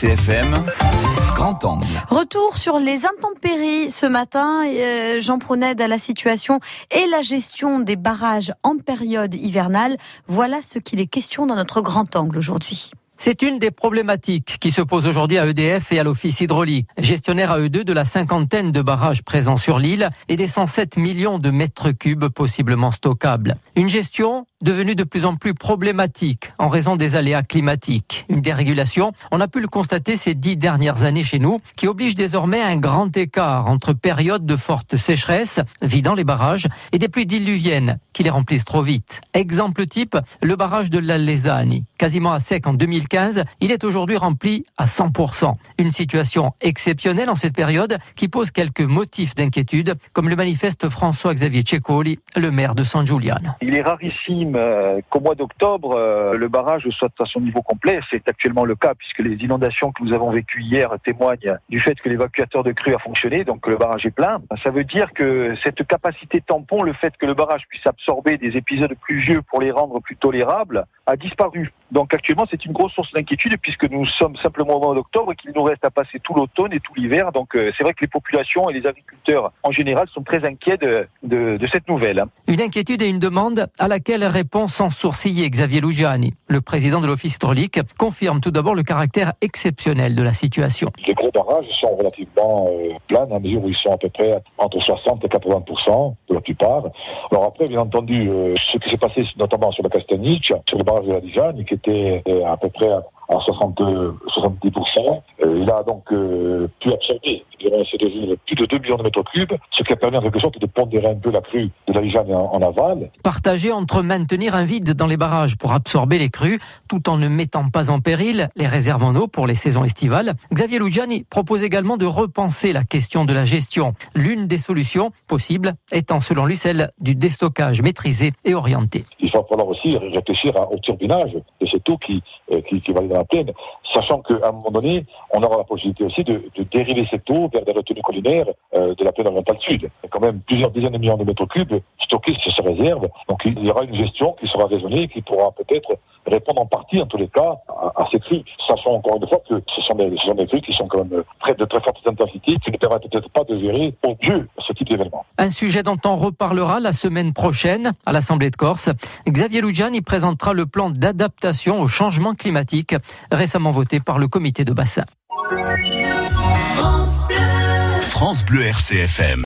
CFM, grand angle. Retour sur les intempéries ce matin. Euh, Jean Proned à la situation et la gestion des barrages en période hivernale. Voilà ce qu'il est question dans notre grand angle aujourd'hui. C'est une des problématiques qui se pose aujourd'hui à EDF et à l'Office hydraulique, gestionnaire à eux deux de la cinquantaine de barrages présents sur l'île et des 107 millions de mètres cubes possiblement stockables. Une gestion devenue de plus en plus problématique en raison des aléas climatiques. Une dérégulation, on a pu le constater ces dix dernières années chez nous, qui oblige désormais un grand écart entre périodes de forte sécheresse, vidant les barrages, et des pluies diluviennes qui les remplissent trop vite. Exemple type, le barrage de la. Quasiment à sec en 2015, il est aujourd'hui rempli à 100%. Une situation exceptionnelle en cette période qui pose quelques motifs d'inquiétude, comme le manifeste François-Xavier Tchekoli, le maire de San Giuliano. Il est rarissime euh, qu'au mois d'octobre, euh, le barrage soit à son niveau complet. C'est actuellement le cas puisque les inondations que nous avons vécues hier témoignent du fait que l'évacuateur de crue a fonctionné, donc le barrage est plein. Ça veut dire que cette capacité tampon, le fait que le barrage puisse absorber des épisodes pluvieux pour les rendre plus tolérables, a disparu. Donc actuellement, c'est une grosse source d'inquiétude puisque nous sommes simplement au mois d'octobre et qu'il nous reste à passer tout l'automne et tout l'hiver. Donc euh, c'est vrai que les populations et les agriculteurs en général sont très inquiets de, de, de cette nouvelle. Une inquiétude et une demande à laquelle répond sans sourciller Xavier Lugiani. Le président de l'Office hydraulique confirme tout d'abord le caractère exceptionnel de la situation. Les gros barrages sont relativement euh, plans à mesure où ils sont à peu près entre 60 et 80 Alors après, bien entendu, euh, ce qui s'est passé notamment sur la Castaniche, sur le barrage de la Dijagne, qui était euh, à peu près à 60, 70%. Euh, il a donc euh, pu absorber durant ces deux jours plus de 2 millions de mètres cubes, ce qui a permis en quelque sorte de pondérer un peu la crue de la Lijagne en, en, aval. Partagé entre maintenir un vide dans les barrages pour absorber les crues, tout en ne mettant pas en péril les réserves en eau pour les saisons estivales, Xavier Lugiani propose également de repenser la question de la gestion. L'une des solutions possibles étant selon lui celle du déstockage maîtrisé et orienté. Il va falloir aussi réfléchir au turbinage de cette eau qui, euh, qui, qui va aller dans la plaine, sachant qu'à un moment donné, on aura la possibilité aussi de, dériver cette eau vers des retenues collinaires euh, de la plaine orientale sud. Il y a quand même plusieurs dizaines de millions de mètres cubes stockés sur ces réserves, donc il y aura une gestion qui sera raisonnée et qui pourra peut-être répondre en partie, en tous les cas, à, ces crues. Sachant encore une fois que ce sont des, ce crues qui sont quand même très, de très forte intensité, qui ne permettent peut-être pas de gérer au mieux ce type d'événement. Un sujet dont on reparlera la semaine prochaine à l'Assemblée de Corse. Xavier Lugiani présentera le plan d'adaptation au changement climatique récemment voté par le comité de bassin. France Bleu, RCFM.